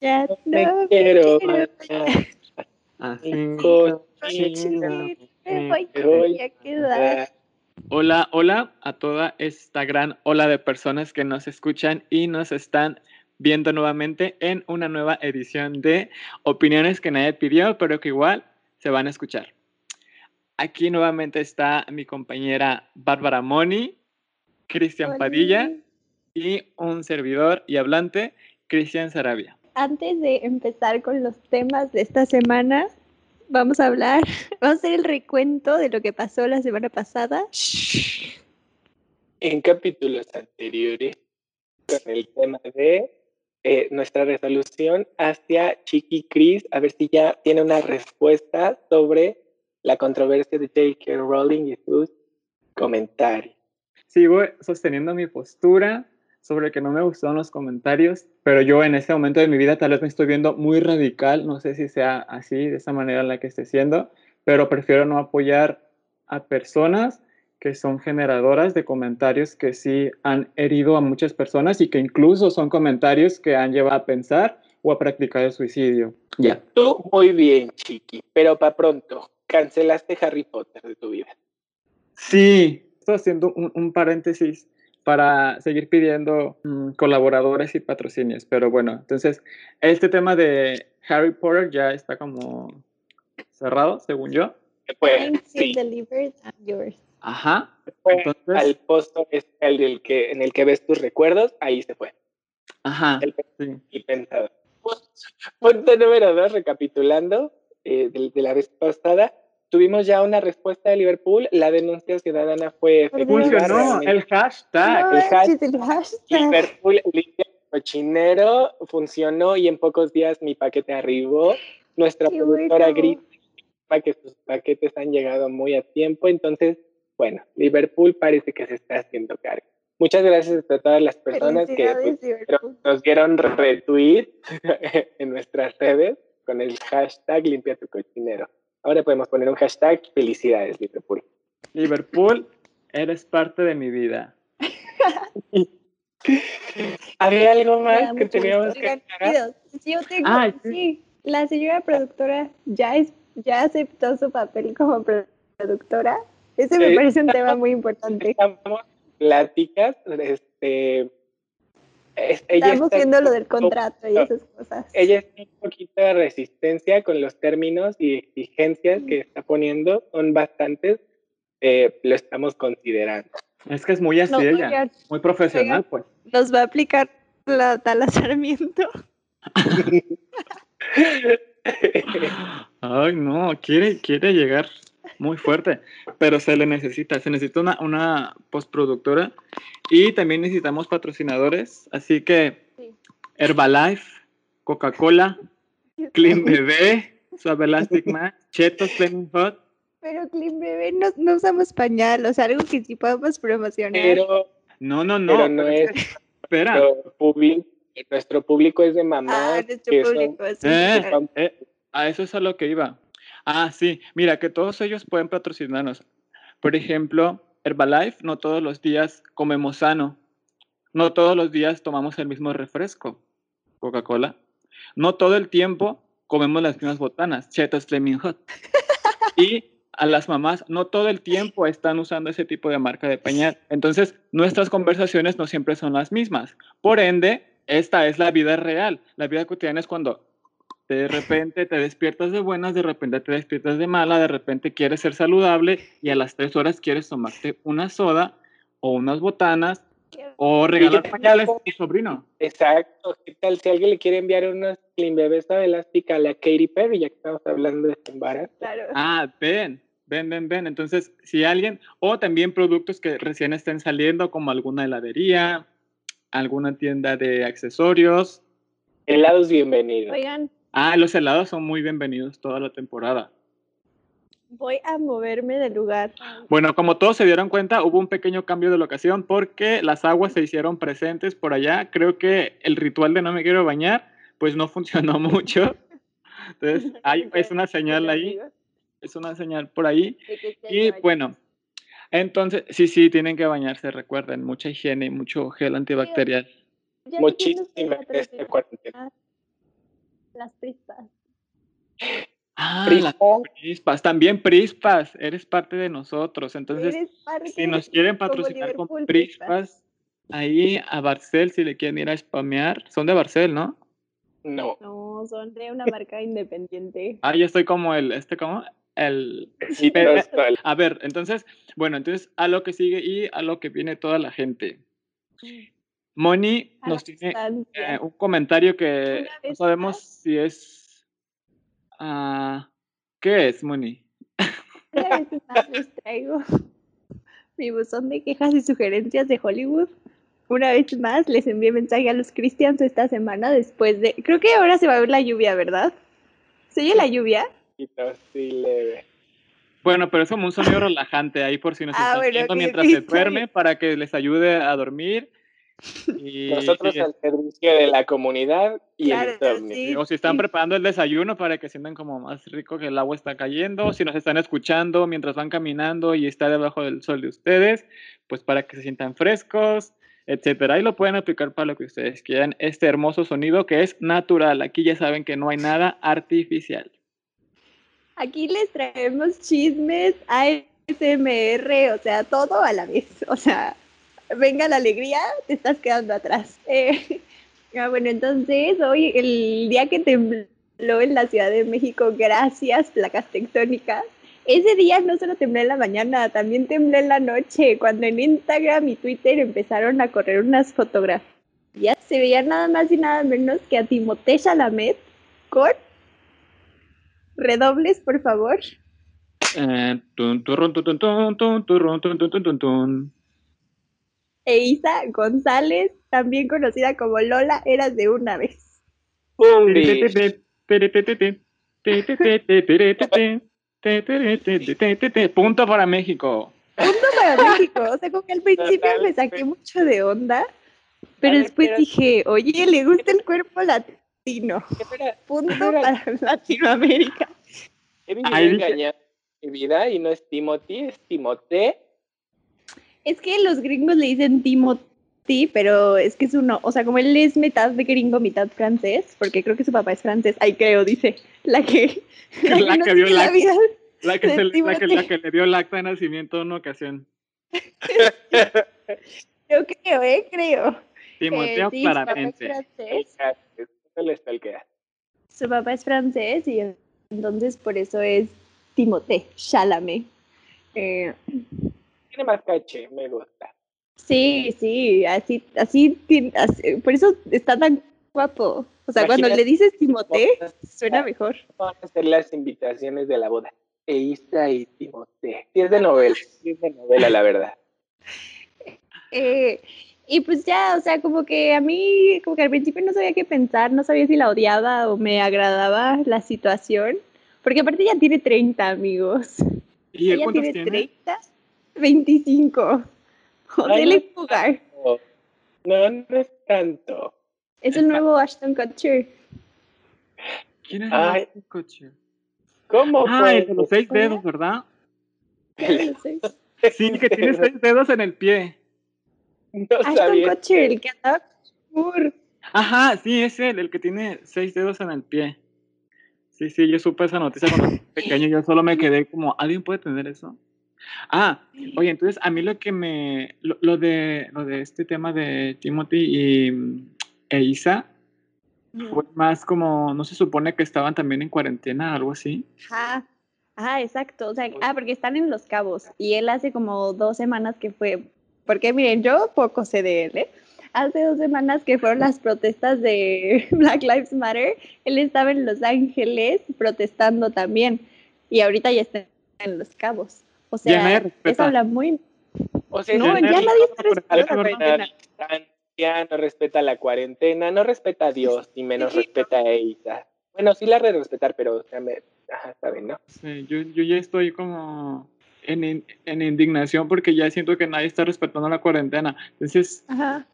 Ya No me quiero. Así. Me voy voy a quedar. Hola, hola a toda esta gran ola de personas que nos escuchan y nos están viendo nuevamente en una nueva edición de Opiniones que nadie pidió, pero que igual se van a escuchar. Aquí nuevamente está mi compañera Bárbara Moni, Cristian. Padilla y un servidor y hablante, Cristian Sarabia. Antes de empezar con los temas de esta semana, vamos a hablar, vamos a hacer el recuento de lo que pasó la semana pasada. En capítulos anteriores, con el tema de eh, nuestra resolución hacia Chiqui Cris, a ver si ya tiene una respuesta sobre la controversia de J.K. Rowling y sus comentarios. Sigo sosteniendo mi postura sobre que no me gustaron los comentarios, pero yo en este momento de mi vida tal vez me estoy viendo muy radical, no sé si sea así, de esa manera en la que esté siendo, pero prefiero no apoyar a personas que son generadoras de comentarios que sí han herido a muchas personas y que incluso son comentarios que han llevado a pensar o a practicar el suicidio. Ya. Tú muy bien, Chiqui, pero para pronto, cancelaste Harry Potter de tu vida. Sí, estoy haciendo un, un paréntesis para seguir pidiendo mm, colaboradores y patrocinios, pero bueno, entonces este tema de Harry Potter ya está como cerrado, según yo. Pues, sí, delivered and yours. Ajá. fue Entonces, al posto es el del que, en el que ves tus recuerdos, ahí se fue. ajá. El Sí. y pensado. Punto número dos, recapitulando eh, de, de la vez pasada, tuvimos ya una respuesta de Liverpool, la denuncia ciudadana fue efectiva. Funcionó el hashtag. No el hash- manches, el hashtag. Liverpool limpia cochinero, funcionó y en pocos días mi paquete arribó. Nuestra Qué productora bueno. grita que sus paquetes han llegado muy a tiempo, entonces, bueno, Liverpool parece que se está haciendo cargo. Muchas gracias a todas las personas que pues, nos dieron retweet en nuestras redes con el hashtag limpia tu cochinero. Ahora podemos poner un hashtag felicidades Liverpool. Liverpool, eres parte de mi vida. ¿Había algo más que teníamos que sí, yo tengo, Ay, sí. sí, la señora productora ya es, ya aceptó su papel como pro- productora. Ese me parece un tema muy importante. Estamos pláticas, este, es- ella Estamos está viendo lo del contrato y esas cosas. Ella está un poquito de resistencia con los términos y exigencias que está poniendo, son bastantes, eh, lo estamos considerando. Es que es muy así No, ella, oigan, muy profesional, pues. nos va a aplicar la Tala Sarmiento. Ay, no, quiere, quiere llegar muy fuerte, pero se le necesita, se necesita una, una postproductora y también necesitamos patrocinadores, así que Sí. Herbalife, Coca-Cola, Clean Bebé, Suave Elastic Max, Chetos Flaming Hot. Pero Clean Bebé no, no usamos pañal, o sea, algo que sí podemos promocionar. Pero, No, no, no, pero no es espera, nuestro público, nuestro público es de mamás ah, nuestro que son público. sí, Eh. Eh, a eso es a lo que iba. Ah, sí, mira, que todos ellos pueden patrocinarnos. Por ejemplo, Herbalife, no todos los días comemos sano. No todos los días tomamos el mismo refresco, Coca-Cola. No todo el tiempo comemos las mismas botanas, Chetos Flaming Hot. Y a las mamás no todo el tiempo están usando ese tipo de marca de pañal. Entonces, nuestras conversaciones no siempre son las mismas. Por ende, esta es la vida real. La vida cotidiana es cuando de repente te despiertas de buenas, de repente te despiertas de mala, de repente quieres ser saludable y a las tres horas quieres tomarte una soda o unas botanas o regalar pañales a tu sobrino. Exacto. ¿Qué tal si alguien le quiere enviar unos clean bebés elástica a la Katy Perry, ya que estamos hablando de este embarazo? Claro. Ah, ven, ven, ven, ven. Entonces, si alguien, o también productos que recién estén saliendo, como alguna heladería, alguna tienda de accesorios. Helados bienvenidos. Oigan, Ah, los helados son muy bienvenidos toda la temporada. voy a moverme del lugar. Bueno, como todos se dieron cuenta, hubo un pequeño cambio de locación porque las aguas se hicieron presentes por allá. Creo que el ritual de no me quiero bañar, pues no funcionó mucho. Entonces, hay, es una señal ahí, es una señal por ahí. Y bueno, entonces, sí, sí, tienen que bañarse, recuerden, mucha higiene y mucho gel antibacterial. Muchísimas cuarentena. Las prispas. Ah, las prispas, también prispas, eres parte de nosotros. Entonces, si nos quieren como patrocinar con prispas, ahí a Barcel, si le quieren ir a spamear, son de Barcel, ¿no? No. No, son de una marca independiente. Ah, yo estoy como el, este, ¿cómo? El... Sí, Pero- no estoy. A ver, entonces, bueno, entonces a lo que sigue y a lo que viene toda la gente. Moni nos tiene eh, un comentario que no sabemos más. si es... ah, ¿Qué es, Moni? Una vez más les traigo mi buzón de quejas y sugerencias de Hollywood. Una vez más les envié mensaje a los Christians esta semana después de... Creo que ahora se va a ver la lluvia, ¿verdad? ¿Se oye la lluvia? Poquito, sí, leve. Bueno, pero es como un sonido relajante ahí por si nos Ah, están bueno, mientras se duerme para que les ayude a dormir. Y, Nosotros al servicio de la comunidad y Claro, el sí. o si están preparando el desayuno para que sientan como más rico que el agua está cayendo, si nos están escuchando mientras van caminando y está debajo del sol de ustedes, pues para que se sientan frescos, etcétera. Y lo pueden aplicar para lo que ustedes quieran. Este hermoso sonido que es natural. Aquí ya saben que no hay nada artificial. Aquí les traemos chismes, ASMR, o sea, todo a la vez. O sea, venga la alegría, te estás quedando atrás. Eh, ah, bueno, entonces hoy, el día que tembló en la Ciudad de México, gracias, placas tectónicas. Ese día no solo tembló en la mañana, también tembló en la noche, cuando en Instagram y Twitter empezaron a correr unas fotografías. Se veía nada más y nada menos que a Timothée Chalamet con redobles, por favor. Eh, tun, tun, tun, tun, tun, turrun, tun, tun, tun, tun, tun. E Isa González, también conocida como Lola, eras de una vez. Punto para México. Punto para México. O sea, como que al principio me saqué mucho de onda, pero después dije, oye, le gusta el cuerpo latino. Punto para Latinoamérica. he vivido Ahí dice- engañado en mi vida y no es Timothy, es Timote. Es que los gringos le dicen Timothy, pero es que es uno, o sea, como él es mitad de gringo, mitad francés, porque creo que su papá es francés, ay creo, dice, la que, La no que vio tiene la la- vida. La que, se- la, que, la que le dio el acta de nacimiento en una ocasión. Yo creo, eh, creo. Timoteo Eh, sí, su papá es claramente. francés. Su papá es francés y entonces por eso es Timothée Chalamet. Eh, Tiene más caché, me gusta. sí, sí, así, así, así- por eso está tan guapo. O sea, cuando le dices Timothée, suena mejor. Van a hacer las invitaciones de la boda. Eisa y Timote. Sí es de novela, sí es de novela, la verdad. Eh, y pues ya, o sea, como que a mí, como que al principio no sabía qué pensar, no sabía si la odiaba o me agradaba la situación, porque aparte ya tiene 30 amigos. ¿Y él Ella cuántos tiene? 30, 25. O sea, Ay, él no es jugar. No, no es tanto. Es el nuevo Ashton Kutcher. ¿Quién es Ay. el coche? ¿Cómo Ah, fue? el de los seis dedos, ¿verdad? Sí, que tiene seis dedos en el pie. No Ashton. Kutcher, el que andaba con. Ajá, sí, es él, el que tiene seis dedos en el pie. Sí, sí, yo supe esa noticia cuando era pequeño, yo solo me quedé como, ¿alguien puede tener eso? Ah, oye, entonces a mí lo que me, lo, lo de, lo de este tema de Timothy y mm, e Isa fue más como, no se supone que estaban también en cuarentena, algo así. Ajá. Ajá, exacto. O sea, ah, porque están en Los Cabos y él hace como dos semanas que fue, porque miren, yo poco sé de él, ¿eh? Hace dos semanas que fueron las protestas de Black Lives Matter, él estaba en Los Ángeles protestando también y ahorita ya está en Los Cabos. O sea, eso habla muy... O sea, No, ya nadie ¿no? cuarentena. distancia, no respeta la cuarentena, no respeta a Dios, ni menos Sí. respeta a Eisa. Bueno, sí la de respetar, pero o sea, me... Ajá, saben, ¿no? Sí, yo, yo ya estoy como en, in- en indignación porque ya siento que nadie está respetando la cuarentena. Entonces, Ajá.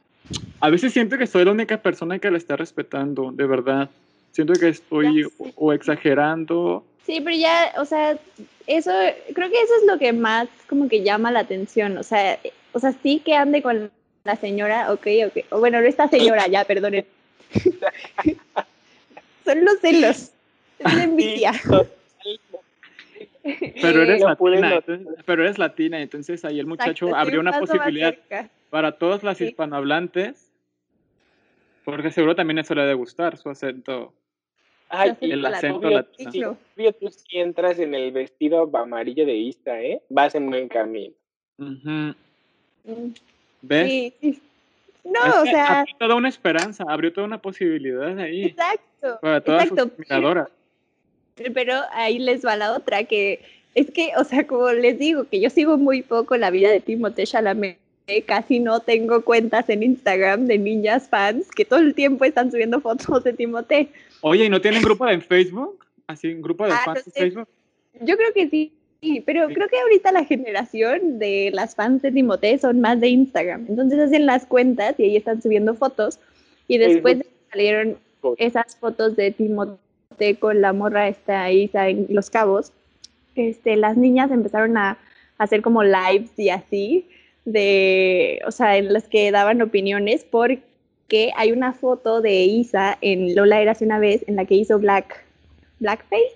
a veces siento que soy la única persona que la está respetando, de verdad. Siento que estoy o, exagerando. Sí, pero ya, o sea, eso, creo que eso es lo que más como que llama la atención, o sea, o sea, sí que ande con la señora, ok, ok, o bueno, no esta señora, ya, perdonen. Son los celos. Es la envidia. Pero eres No latina, entonces, pero eres latina, entonces ahí el muchacho Exacto, abrió un una posibilidad para todas las Sí. hispanohablantes, porque seguro también eso le ha de gustar, su acento. Ay, y el acento latino. obvio, tú sí entras en el vestido amarillo de Isa, ¿eh? Vas en buen camino. Mm, ¿Ves? Sí, sí. Es No, o sea, abrió toda una esperanza, abrió toda una posibilidad ahí exacto. para todas exacto. sus admiradoras. Pero ahí les va la otra, que es que, o sea, como les digo, que yo sigo muy poco la vida de Timothée Chalamet, casi no tengo cuentas en Instagram de niñas fans que todo el tiempo están subiendo fotos de Timothée. Oye, ¿y no tienen grupo en Facebook? Así, un grupo de Ah, fans no en sé. Facebook. Yo creo que sí, sí, pero creo que ahorita la generación de las fans de Timothée son más de Instagram. Entonces hacen las cuentas y ahí están subiendo fotos. Y después salieron esas fotos de Timothée con la morra esta ahí en Los Cabos. Este, las niñas empezaron a hacer como lives y así, de, o sea, en las que daban opiniones porque hay una foto de Isa en Lola Eras una vez en la que hizo black, blackface.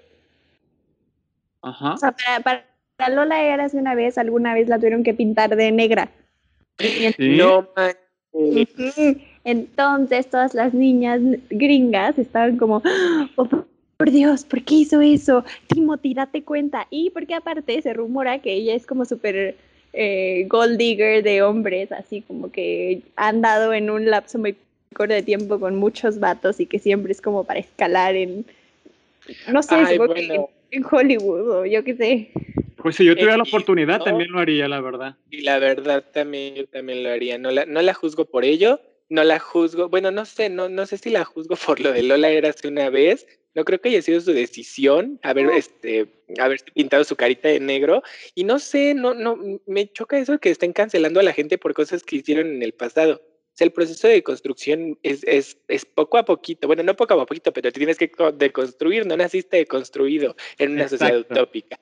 Ajá. O sea, para, para- para Lola Eras una vez, alguna vez la tuvieron que pintar de negra. Sí. No. Entonces todas las niñas gringas estaban como, oh, por- Dios, ¿por qué hizo eso? Timothy, date cuenta. Y porque aparte se rumora que ella es como súper eh, gold digger de hombres, así como que ha andado en un lapso muy corto de tiempo con muchos vatos y que siempre es como para escalar en, no sé, Ay, supongo que bueno. en, en Hollywood o yo qué sé. Pues si yo tuviera la Eh, oportunidad, no. también lo haría, la verdad. Y la verdad también yo también lo haría. No la, no la juzgo por ello, no la juzgo, bueno, no sé, no, no sé si la juzgo por lo de Lola era hace una vez. No creo que haya sido su decisión haber No. este haberse pintado su carita de negro. Y no sé, no, no, me choca eso que estén cancelando a la gente por cosas que hicieron en el pasado. Sea, el proceso de construcción es, es, es poco a poquito. Bueno, no poco a poquito, pero te tienes que co- deconstruir. No naciste deconstruido en una sociedad Exacto. utópica.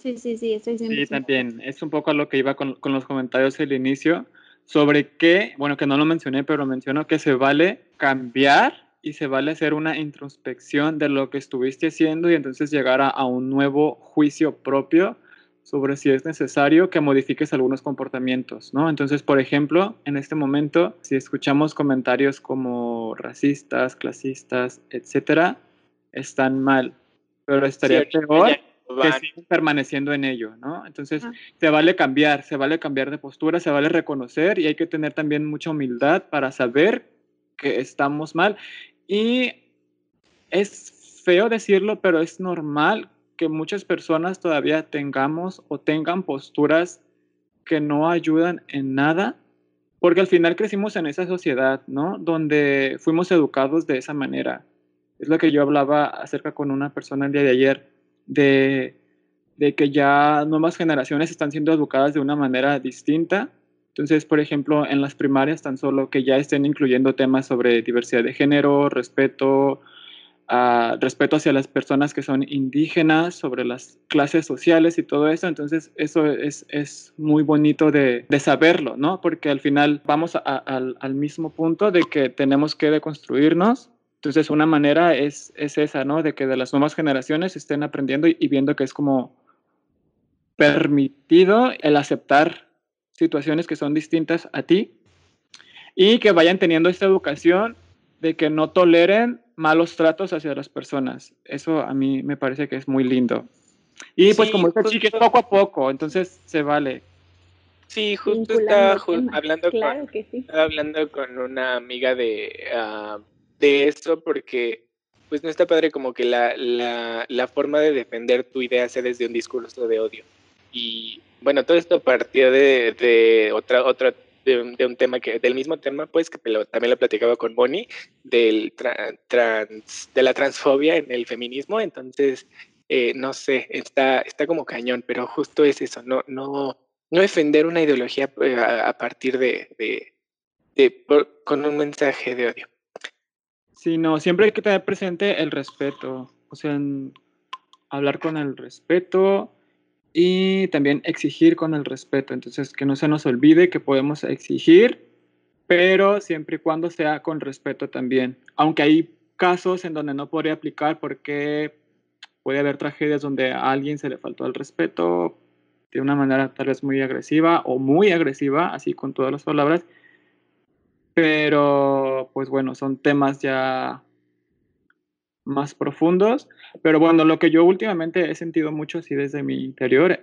Sí, sí, sí, estoy Sí, también. Es un poco a lo que iba con, con los comentarios al inicio sobre que, bueno, que no lo mencioné, pero menciono que se vale cambiar y se vale hacer una introspección de lo que estuviste haciendo y entonces llegar a, a un nuevo juicio propio sobre si es necesario que modifiques algunos comportamientos, ¿no? Entonces, por ejemplo, en este momento, si escuchamos comentarios como racistas, clasistas, etcétera, están mal, pero estaría Sí, peor que siguen permaneciendo en ello, ¿no? Entonces, Ah. se vale cambiar, se vale cambiar de postura, se vale reconocer y hay que tener también mucha humildad para saber que estamos mal. Y es feo decirlo, pero es normal que muchas personas todavía tengamos o tengan posturas que no ayudan en nada, porque al final crecimos en esa sociedad, ¿no? Donde fuimos educados de esa manera. Es lo que yo hablaba acerca con una persona el día de ayer, de, de que ya nuevas generaciones están siendo educadas de una manera distinta. Entonces, por ejemplo, en las primarias tan solo que ya estén incluyendo temas sobre diversidad de género, respeto, ah, respeto hacia las personas que son indígenas, sobre las clases sociales y todo eso. Entonces, eso es, es muy bonito de, de saberlo, ¿no? Porque al final vamos al, al mismo punto de que tenemos que deconstruirnos. Entonces, una manera es, es esa, ¿no? De que de las nuevas generaciones estén aprendiendo y viendo que es como permitido el aceptar situaciones que son distintas a ti y que vayan teniendo esta educación de que no toleren malos tratos hacia las personas. Eso a mí me parece que es muy lindo. Y pues Sí, como dice Chiqui, es poco a poco, entonces se vale. Sí, justo estaba ju- hablando con, Claro que sí. estaba hablando con una amiga de, ah, de eso porque pues no está padre como que la, la, la forma de defender tu idea sea desde un discurso de odio. Y bueno, todo esto partió de, de otra, otra, de un, tema que, del mismo tema, pues, que lo- también lo platicaba con Bonnie, del tra- trans, de la transfobia en el feminismo. Entonces, eh, no sé, está, está como cañón, pero justo es eso, no, no, no defender una ideología eh, a, partir de, de, con un mensaje de odio. Sino siempre hay que tener presente el respeto, o sea, hablar con el respeto y también exigir con el respeto. Entonces, que no se nos olvide que podemos exigir, pero siempre y cuando sea con respeto también. Aunque hay casos en donde no podría aplicar porque puede haber tragedias donde a alguien se le faltó el respeto de una manera tal vez muy agresiva o muy agresiva, así con todas las palabras. Pero, pues bueno, son temas ya más profundos. Pero bueno, lo que yo últimamente he sentido mucho así desde mi interior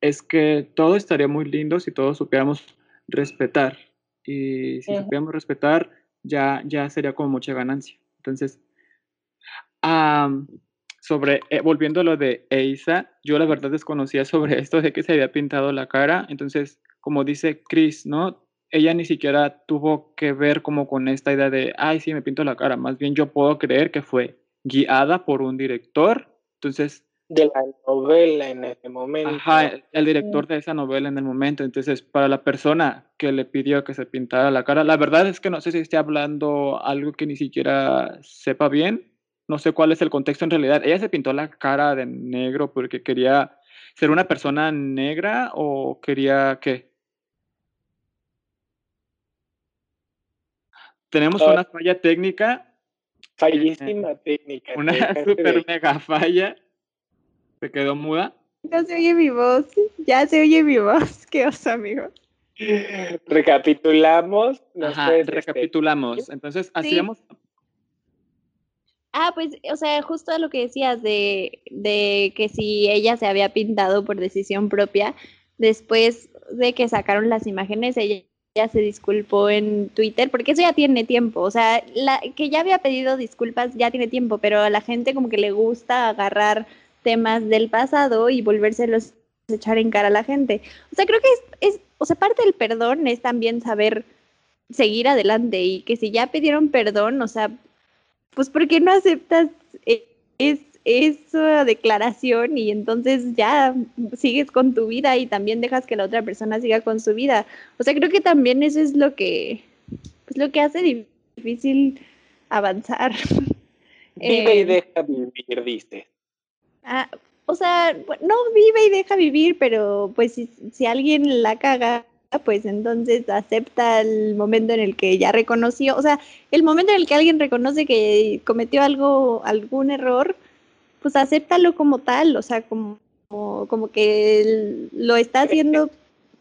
es que todo estaría muy lindo si todos supiéramos respetar. Y si supiéramos respetar, ya, ya sería como mucha ganancia. Entonces, sobre, eh, volviendo a lo de Eisa, yo la verdad desconocía sobre esto de que se había pintado la cara. Entonces, como dice Chris, ¿no? Ella ni siquiera tuvo que ver como con esta idea de, ay, sí, me pinto la cara. Más bien yo puedo creer que fue guiada por un director. Entonces... De la novela en ese momento. Ajá, el, director de esa novela en el momento. Entonces, para la persona que le pidió que se pintara la cara, la verdad es que no sé si esté hablando algo que ni siquiera sepa bien. No sé cuál es el contexto en realidad. Ella se pintó la cara de negro porque quería ser una persona negra o quería qué? Tenemos ah. una falla técnica Fallísima técnica. Una super mega falla. Se quedó muda. Ya se oye mi voz. Ya se oye mi voz. Qué oso, amigo. Recapitulamos. Ajá, recapitulamos. Entonces, hacíamos. Ah, pues, o sea, justo lo que decías de, de que si ella se había pintado por decisión propia, después de que sacaron las imágenes, ella se disculpó en Twitter, porque eso ya tiene tiempo, o sea, la, que ya había pedido disculpas ya tiene tiempo, pero a la gente como que le gusta agarrar temas del pasado y volvérselos a echar en cara a la gente. O sea, creo que es, es, o sea, parte del perdón es también saber seguir adelante y que si ya pidieron perdón, o sea, pues ¿por qué no aceptas e, es, esa declaración y entonces ya sigues con tu vida y también dejas que la otra persona siga con su vida. O sea, creo que también eso es lo que, pues, lo que hace difícil avanzar. Vive y eh, deja vivir, dice. Ah, o sea, no vive y deja vivir, pero pues si, si alguien la caga, pues entonces acepta el momento en el que ya reconoció, o sea, el momento en el que alguien reconoce que cometió algo, algún error, pues acéptalo como tal, o sea, como, como, que lo está haciendo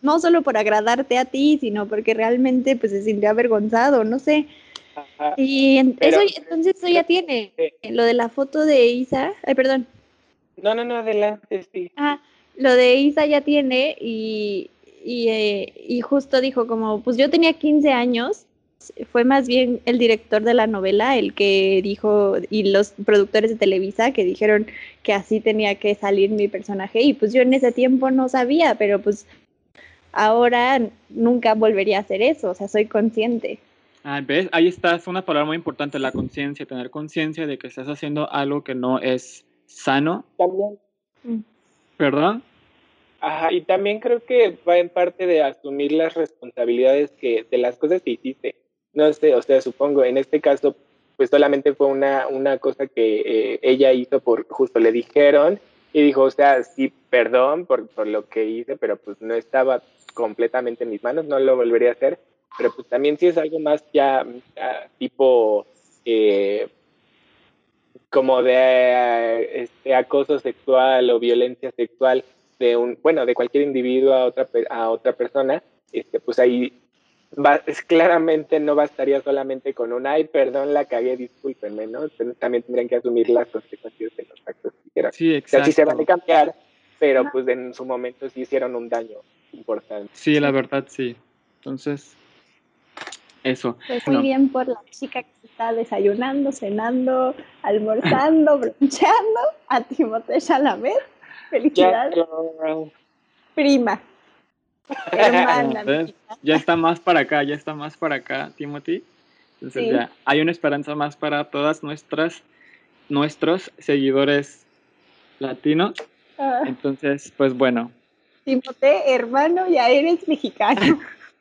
no solo por agradarte a ti, sino porque realmente pues se sintió avergonzado, no sé. Y eso, entonces eso ya tiene, lo de la foto de Isa, ay, perdón. No, no, no, adelante, sí. Ah, lo de Isa ya tiene y, y, eh, y justo dijo como, pues yo tenía 15 años fue más bien el director de la novela el que dijo, y los productores de Televisa que dijeron que así tenía que salir mi personaje, y pues yo en ese tiempo no sabía, pero pues ahora nunca volvería a hacer eso, o sea, soy consciente. Ah, ¿ves? Ahí está, es una palabra muy importante, la conciencia, tener conciencia de que estás haciendo algo que no es sano. También. Mm. ¿Perdón? Ajá, y también creo que va en parte de asumir las responsabilidades que de las cosas que hiciste no sé, o sea, supongo, en este caso, pues solamente fue una, una cosa que eh, ella hizo por, justo le dijeron y dijo, o sea, sí, perdón por, por lo que hice, pero pues no estaba completamente en mis manos, no lo volvería a hacer, pero pues también sí es algo más ya tipo eh, como de este, acoso sexual o violencia sexual de un, bueno, de cualquier individuo a otra, a otra persona, este, pues ahí es, claramente no bastaría solamente con un, ay, perdón, la cagué, discúlpenme, ¿no? También tendrían que asumir las consecuencias de los actos que hicieron. Sí, exacto. O sea, sí se van a cambiar, pero pues en su momento sí hicieron un daño importante. Sí, la verdad, sí. Entonces, eso. Pues muy bien por la chica que está desayunando, cenando, almorzando, broncheando, a Timothée Chalamet. Felicidades. Prima. Ya está más para acá, ya está más para acá, Timothy. Entonces ya hay una esperanza más para todas nuestras nuestros seguidores latinos. Ah. Entonces, pues bueno. Timothy, hermano, ya eres mexicano.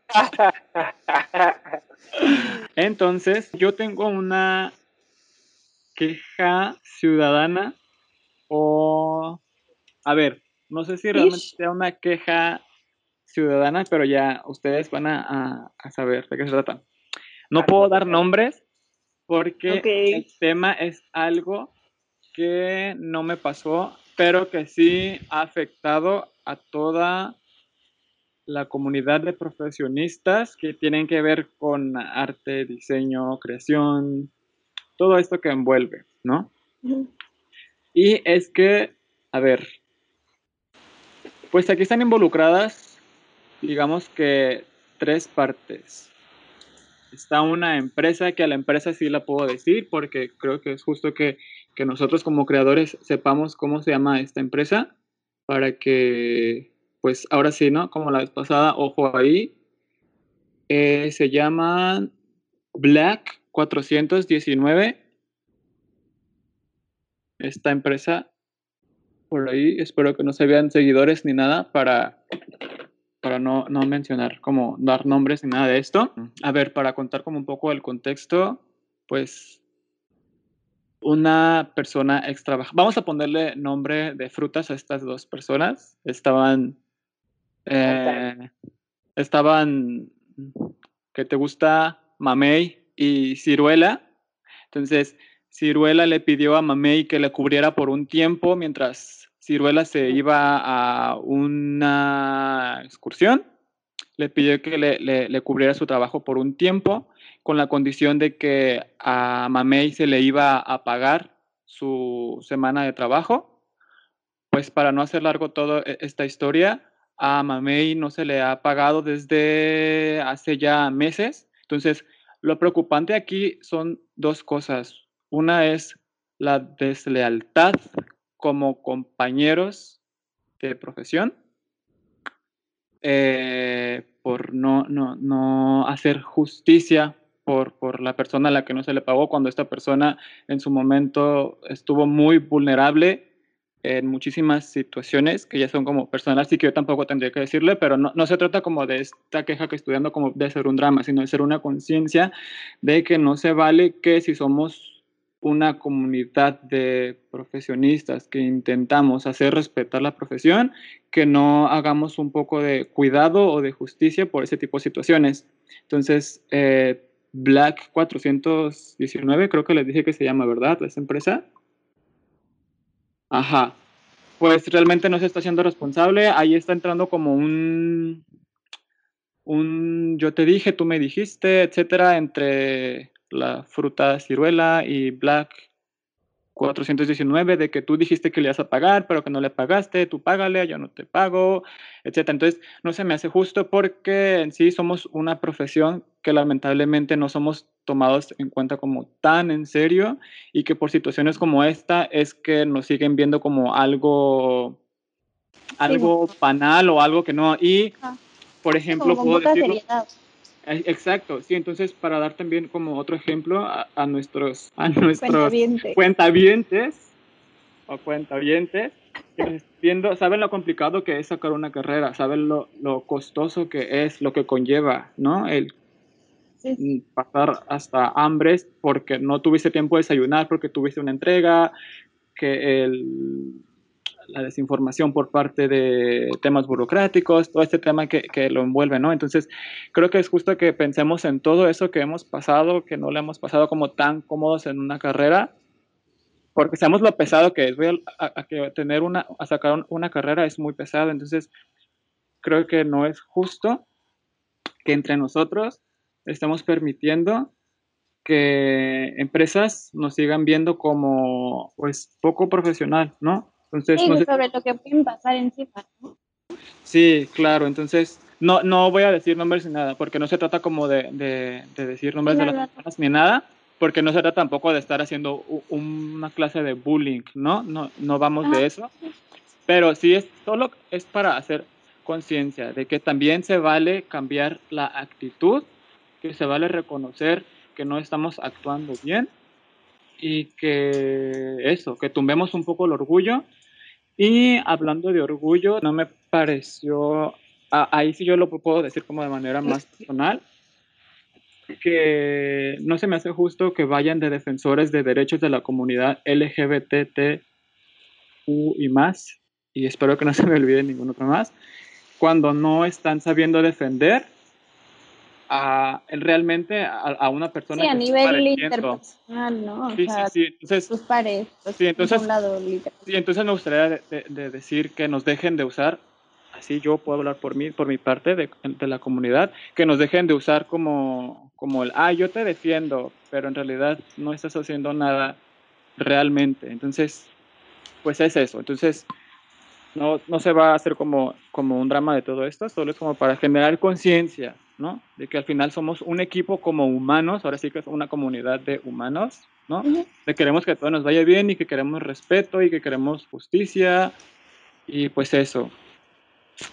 Entonces, yo tengo una queja ciudadana o, a ver, no sé si realmente sea una queja ciudadana, pero ya ustedes van a, saber de qué se trata. No puedo dar nombres, porque el tema es algo que no me pasó, pero que sí ha afectado a toda la comunidad de profesionistas que tienen que ver con arte, diseño, creación, todo esto que envuelve, ¿no? Y es que, a ver, pues aquí están involucradas, digamos que tres partes. Está una empresa que a la empresa sí la puedo decir porque creo que es justo que, nosotros como creadores sepamos cómo se llama esta empresa para que, pues ahora sí, ¿no? Como la vez pasada, ojo ahí. Eh, se llama Black 419. Esta empresa por ahí. Espero que no se vean seguidores ni nada para, para no, no mencionar, como dar nombres ni nada de esto. A ver, para contar como un poco el contexto, pues una persona extra. Vamos a ponerle nombre de frutas a estas dos personas. Estaban. Eh, estaban. que te gusta? Mamey y Ciruela. Entonces, Ciruela le pidió a Mamey que le cubriera por un tiempo mientras Ciruela se iba a una excursión. Le pidió que le, cubriera su trabajo por un tiempo con la condición de que a Mamey se le iba a pagar su semana de trabajo. Pues para no hacer largo toda e, esta historia, a Mamey no se le ha pagado desde hace ya meses. Entonces, lo preocupante aquí son dos cosas. Una es la deslealtad como compañeros de profesión eh, por no, no, no, hacer justicia por, por, la persona a la que no se le pagó cuando esta persona en su momento estuvo muy vulnerable en muchísimas situaciones que ya son como personales y que yo tampoco tendría que decirle, pero no, no se trata como de esta queja que estudiando como de ser un drama, sino de ser una conciencia de que no se vale que si somos una comunidad de profesionistas que intentamos hacer respetar la profesión, que no hagamos un poco de cuidado o de justicia por ese tipo de situaciones. Entonces, eh, Black 419, creo que les dije que se llama, ¿verdad? Esa empresa. Ajá. Pues realmente no se está haciendo responsable. Ahí está entrando como un, un yo te dije, tú me dijiste, etcétera, entre la fruta ciruela y Black 419 de que tú dijiste que le ibas a pagar, pero que no le pagaste, tú págale, yo no te pago, etc. Entonces, no se me hace justo porque en sí somos una profesión que lamentablemente no somos tomados en cuenta como tan en serio y que por situaciones como esta es que nos siguen viendo como algo algo banal o algo que no. Y por ejemplo puedo decirlo Exacto, sí, entonces para dar también como otro ejemplo a, nuestros, a nuestros cuentavientes o cuentavientes, viendo, saben lo complicado que es sacar una carrera, saben lo, lo costoso que es, lo que conlleva, ¿no? El pasar hasta hambres porque no tuviste tiempo de desayunar, porque tuviste una entrega, que el la desinformación por parte de temas burocráticos, todo este tema que, que, lo envuelve, ¿no? Entonces, creo que es justo que pensemos en todo eso que hemos pasado, que no le hemos pasado como tan cómodos en una carrera, porque sabemos lo pesado que es. Voy a, que tener una, a sacar una carrera es muy pesado, entonces creo que no es justo que entre nosotros estemos permitiendo que empresas nos sigan viendo como pues poco profesional, ¿no? Entonces, sí, sobre lo que pueden pasar encima, ¿no? Sí, claro, entonces no, no voy a decir nombres ni nada, porque no se trata como de, de, decir nombres de las personas ni nada, porque no se trata tampoco de estar haciendo una clase de bullying, ¿no? No, no vamos de eso, pero sí es solo es para hacer conciencia de que también se vale cambiar la actitud, que se vale reconocer que no estamos actuando bien y que eso, que tumbemos un poco el orgullo. Y hablando de orgullo, no me pareció, ahí sí yo lo puedo decir como de manera más personal, que no se me hace justo que vayan de defensores de derechos de la comunidad LGBTQ y más, y espero que no se me olvide ningún otro más, cuando no están sabiendo defender a, realmente a, una persona. Sí, a nivel interpersonal, ¿no? sí, sí, sí, Entonces, tus pares. sí, entonces, sí, entonces me gustaría de, decir que nos dejen de usar, así yo puedo hablar por mí, por mi parte de, de, la comunidad, que nos dejen de usar como, como el, ah, yo te defiendo, pero en realidad no estás haciendo nada realmente. Entonces, pues es eso. Entonces, no, no se va a hacer como, como un drama de todo esto, solo es como para generar conciencia, ¿no? De que al final somos un equipo como humanos, ahora sí que es una comunidad de humanos, ¿no? De queremos que todo nos vaya bien y que queremos respeto y que queremos justicia y pues eso.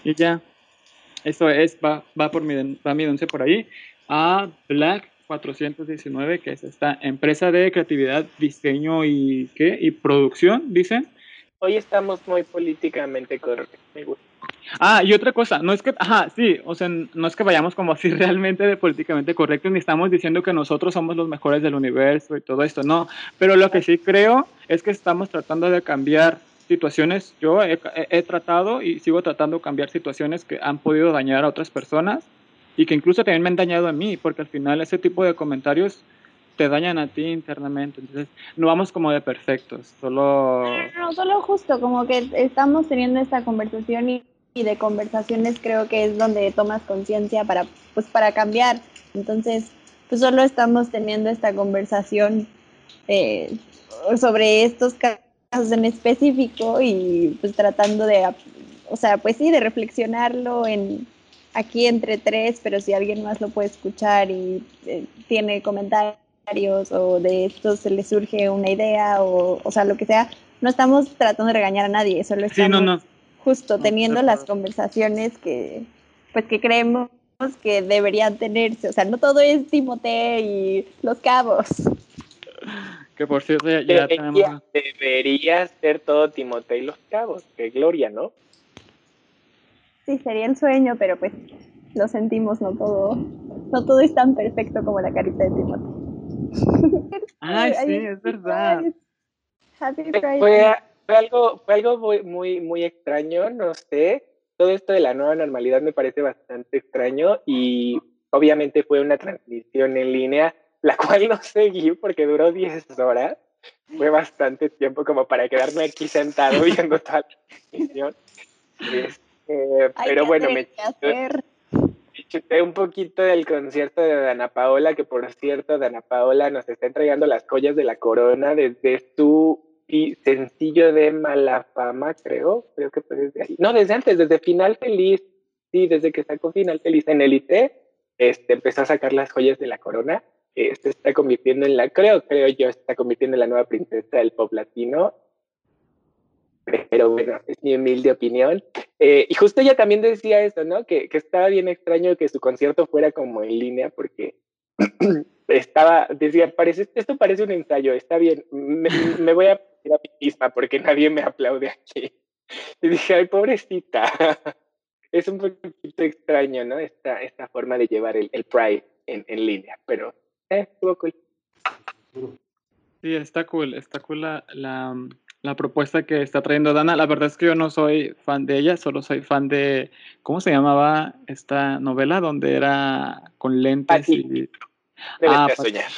Y ya, eso es, va, va por mi, va mi denuncia por ahí. A Black 419, que es esta empresa de creatividad, diseño y, ¿qué? y producción, dicen Hoy estamos muy políticamente correctos, me gusta. Ah, y otra cosa, no es que, ajá, sí, o sea, no es que vayamos como así realmente de políticamente correctos, ni estamos diciendo que nosotros somos los mejores del universo y todo esto, no, pero lo que sí creo es que estamos tratando de cambiar situaciones, yo he, tratado y sigo tratando de cambiar situaciones que han podido dañar a otras personas y que incluso también me han dañado a mí, porque al final ese tipo de comentarios te dañan a ti internamente. Entonces, no vamos como de perfectos, solo... No, solo justo, como que estamos teniendo esta conversación y, de conversaciones creo que es donde tomas conciencia para, pues, para cambiar. Entonces, pues solo estamos teniendo esta conversación eh, sobre estos casos en específico y pues tratando de, o sea, pues sí, de reflexionarlo en aquí entre tres, pero si alguien más lo puede escuchar y eh, tiene comentarios o de esto se le surge una idea o, o sea, lo que sea, no estamos tratando de regañar a nadie, solo estamos justo teniendo las conversaciones que, pues, que creemos que deberían tenerse. O sea, no todo es Timoteo y los cabos. Que por cierto ya, debería, tenemos... Debería ser todo Timoteo y los cabos. Qué gloria, ¿no? Sí, sería el sueño, pero pues lo sentimos, no todo, no todo es tan perfecto como la carita de Timoteo. Ay, sí, es verdad. Fue, algo, fue algo muy, muy, extraño, no sé. Todo esto de la nueva normalidad me parece bastante extraño y obviamente fue una transmisión en línea, la cual no seguí porque duró 10 horas. Fue bastante tiempo como para quedarme aquí sentado viendo toda la transmisión. Este, pero bueno, me, chuté un poquito del concierto de Dana Paola, que por cierto, Dana Paola nos está entregando las joyas de la corona desde su sencillo de mala fama, creo, creo que fue desde ahí. No, desde antes, desde Final Feliz, sí, desde que sacó Final Feliz en Elite, este, empezó a sacar las joyas de la corona. se este, está convirtiendo en la, creo, creo yo, se está convirtiendo en la nueva princesa del pop latino pero bueno, es mi humilde opinión. Eh, y justo ella también decía eso, ¿no? Que, que, estaba bien extraño que su concierto fuera como en línea porque estaba, decía, parece, esto parece un ensayo, está bien, me, voy a ir a mi misma porque nadie me aplaude aquí. Y dije, ay, pobrecita. es un poquito extraño, ¿no? Esta, esta forma de llevar el, el Pride en, en línea, pero eh, estuvo cool. Sí, está cool, está cool la, la la propuesta que está trayendo Dana. La verdad es que yo no soy fan de ella, solo soy fan de, ¿cómo se llamaba esta novela? Donde era con lentes y... Ah, soñar.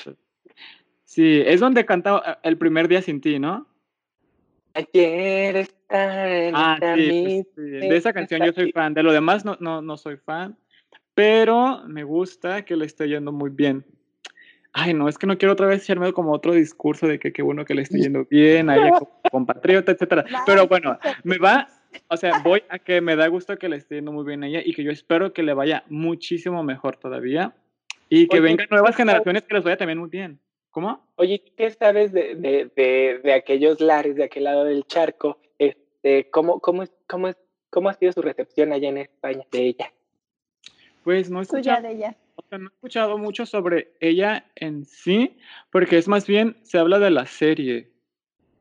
Sí, es donde canta eh, El primer día sin ti, ¿no? Ayer estar en ah, sí, pues De esa canción yo soy fan. De lo demás no, no, no soy fan. Pero me gusta que le esté yendo muy bien ay, no, es que no quiero otra vez echarme como otro discurso de que qué bueno que le estoy yendo bien, a ella compatriota, etcétera. Pero bueno, me va, o sea, voy a que me da gusto que le esté yendo muy bien a ella y que yo espero que le vaya muchísimo mejor todavía y que vengan nuevas generaciones que les vaya también muy bien. ¿Cómo? Oye, ¿qué sabes de, de, de, de aquellos lares de aquel lado del charco? Este, ¿cómo, cómo, cómo, ¿Cómo ha sido su recepción allá en España de ella? Pues no escuchado, de ella. no he escuchado mucho sobre ella en sí, porque es más bien, se habla de la serie.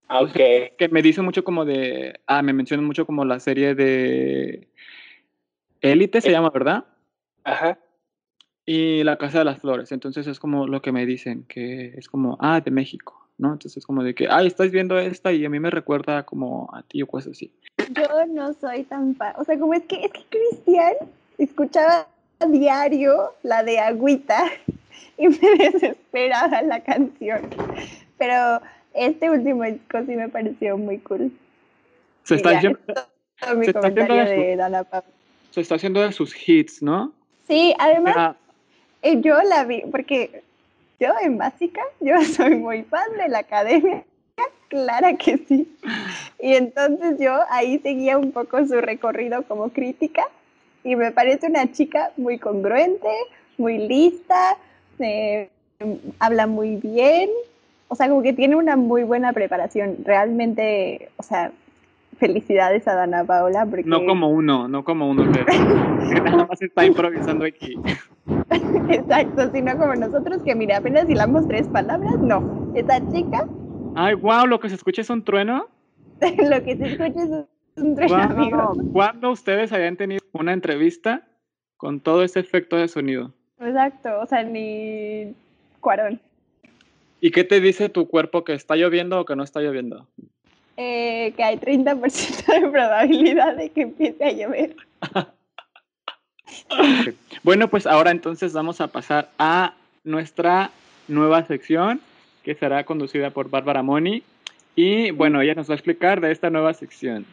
Ah, ok. que me dice mucho como de, ah, me mencionan mucho como la serie de Élite, se eh, llama, ¿verdad? Ajá. Y La Casa de las Flores, entonces es como lo que me dicen, que es como, ah, de México, ¿no? Entonces es como de que, ay, estás viendo esta y a mí me recuerda como a ti o cosas así. Yo no soy tan, o sea, como es que, es que Cristian escuchaba diario la de agüita y me desesperaba la canción. Pero este último disco sí me pareció muy cool. Se está, haciendo, se está haciendo de su- de Dana Paola. se está haciendo de sus hits, ¿no? Sí, además yo la vi, porque yo en básica, yo soy muy fan de la academia, clara que sí. Y entonces yo ahí seguía un poco su recorrido como crítica y me parece una chica muy congruente, muy lista, eh, habla muy bien, o sea, como que tiene una muy buena preparación. Realmente, o sea, felicidades a Dana Paola porque... no como uno, no como uno que, que nada más está improvisando aquí. Exacto, sino como nosotros que mira, apenas hilamos tres palabras, no. Esta chica, Ay, wow, lo que se escucha es un trueno. lo que se escucha es un tren, amigo. Wow. ¿Cuándo ustedes habían tenido una entrevista con todo ese efecto de sonido? Exacto, o sea, ni cuarón. ¿Y qué te dice tu cuerpo que está lloviendo o que no está lloviendo? Eh, que hay 30% de probabilidad de que empiece a llover. Bueno, pues ahora entonces vamos a pasar a nuestra nueva sección que será conducida por Bárbara Moni. Y bueno, ella nos va a explicar de esta nueva sección.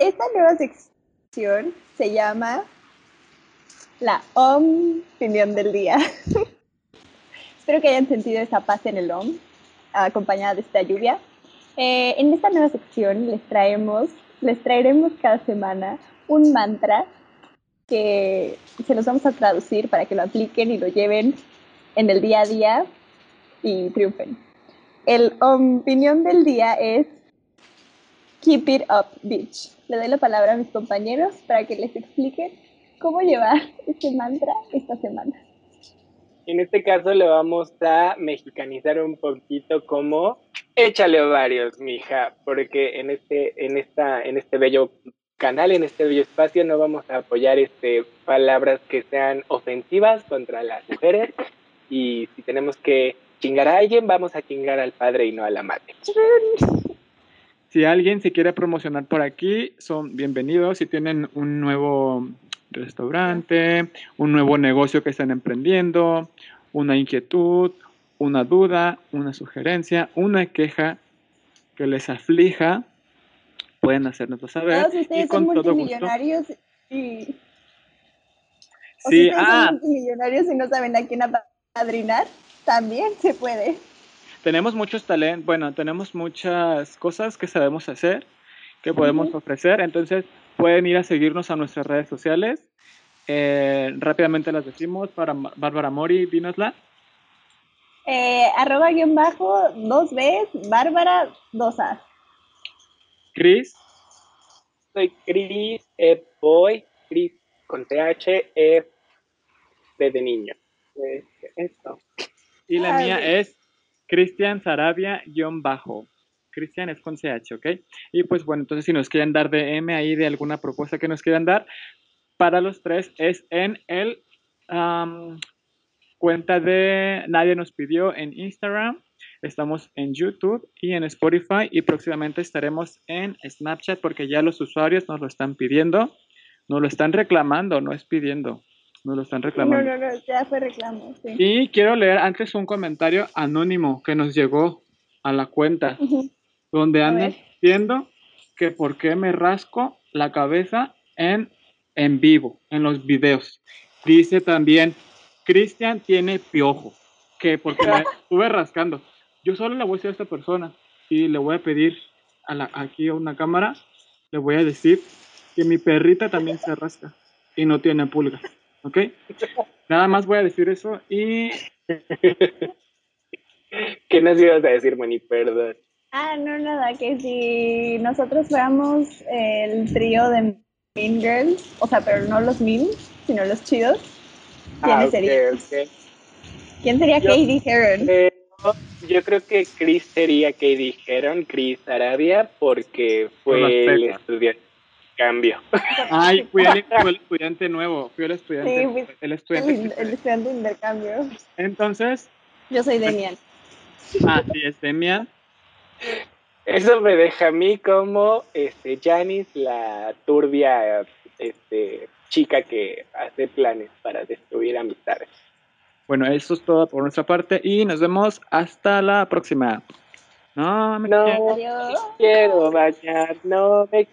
Esta nueva sección se llama la opinión del día. Espero que hayan sentido esa paz en el OM, acompañada de esta lluvia. Eh, en esta nueva sección les traemos, les traeremos cada semana un mantra que se los vamos a traducir para que lo apliquen y lo lleven en el día a día y triunfen. El opinión del día es Keep it up, bitch. Le doy la palabra a mis compañeros para que les expliquen cómo llevar este mantra esta semana. En este caso lo vamos a mexicanizar un poquito como échale ovarios, mija, porque en este, en esta, en este bello canal, en este bello espacio, no vamos a apoyar este palabras que sean ofensivas contra las mujeres. Y si tenemos que chingar a alguien, vamos a chingar al padre y no a la madre. Si alguien se quiere promocionar por aquí, son bienvenidos. Si tienen un nuevo restaurante, un nuevo negocio que están emprendiendo, una inquietud, una duda, una sugerencia, una queja que les aflija, pueden hacérnoslo saber. Todos y ustedes con son todo gusto. multimillonarios y... o Sí, si ah, son multimillonarios y no saben a quién apadrinar, también se puede. tenemos muchos talentos, bueno, tenemos muchas cosas que sabemos hacer, que podemos ofrecer, entonces pueden ir a seguirnos a nuestras redes sociales. Eh, rápidamente las decimos para Bárbara Mori, dínosla. Eh, arroba guion bajo, dos Bs, Bárbara, dos A. Cris, Soy Chris E. Boy, Chris con TH, E B de niño. Eh, Esto. y la Ay. mía es Cristian Sarabia guion bajo. Cristian es con CH, ¿ok? Y pues bueno, entonces si nos quieren dar DM ahí de alguna propuesta que nos quieran dar, para los tres es en el am, cuenta de Nadie nos pidió en Instagram. Estamos en YouTube y en Spotify y próximamente estaremos en Snapchat porque ya los usuarios nos lo están pidiendo, nos lo están reclamando, no es pidiendo, nos lo están No, reclamando. no, no, ya fue reclamo, sí. Y quiero leer antes un comentario anónimo que nos llegó a la cuenta, Ujú. Donde A andan ver. diciendo que por qué me rasco la cabeza en, en vivo, en los videos. Dice también, Cristian tiene piojo, que porque me estuve rascando. Yo solo le voy a decir a esta persona y le voy a pedir a la, aquí a una cámara, le voy a decir que mi perrita también se rasca y no tiene pulgas, ¿ok? Nada más voy a decir eso y ¿Qué nos ibas a decir, Moni? Perdón. Ah, no, nada, que si nosotros fuéramos el trío de Mean Girls, o sea, pero no los mean, sino los chidos, ¿quiénes Ah, serían? ¿Quién sería Yo- Katie Heron? Eh, yo creo que Chris sería que dijeron Chris Arabia porque Por fue el estudiante cambio. Ay, fui el, fui el estudiante nuevo, fui el estudiante, Sí, fui- el estudiante. el estudiante de intercambio. Entonces, Yo soy Demian. ah, sí, es Demian. Eso me deja a mí como este Janice, la turbia este chica que hace planes para destruir amistades. Bueno, eso es todo por nuestra parte y nos vemos hasta la próxima. No, me No quiero. Quiero bañar, no me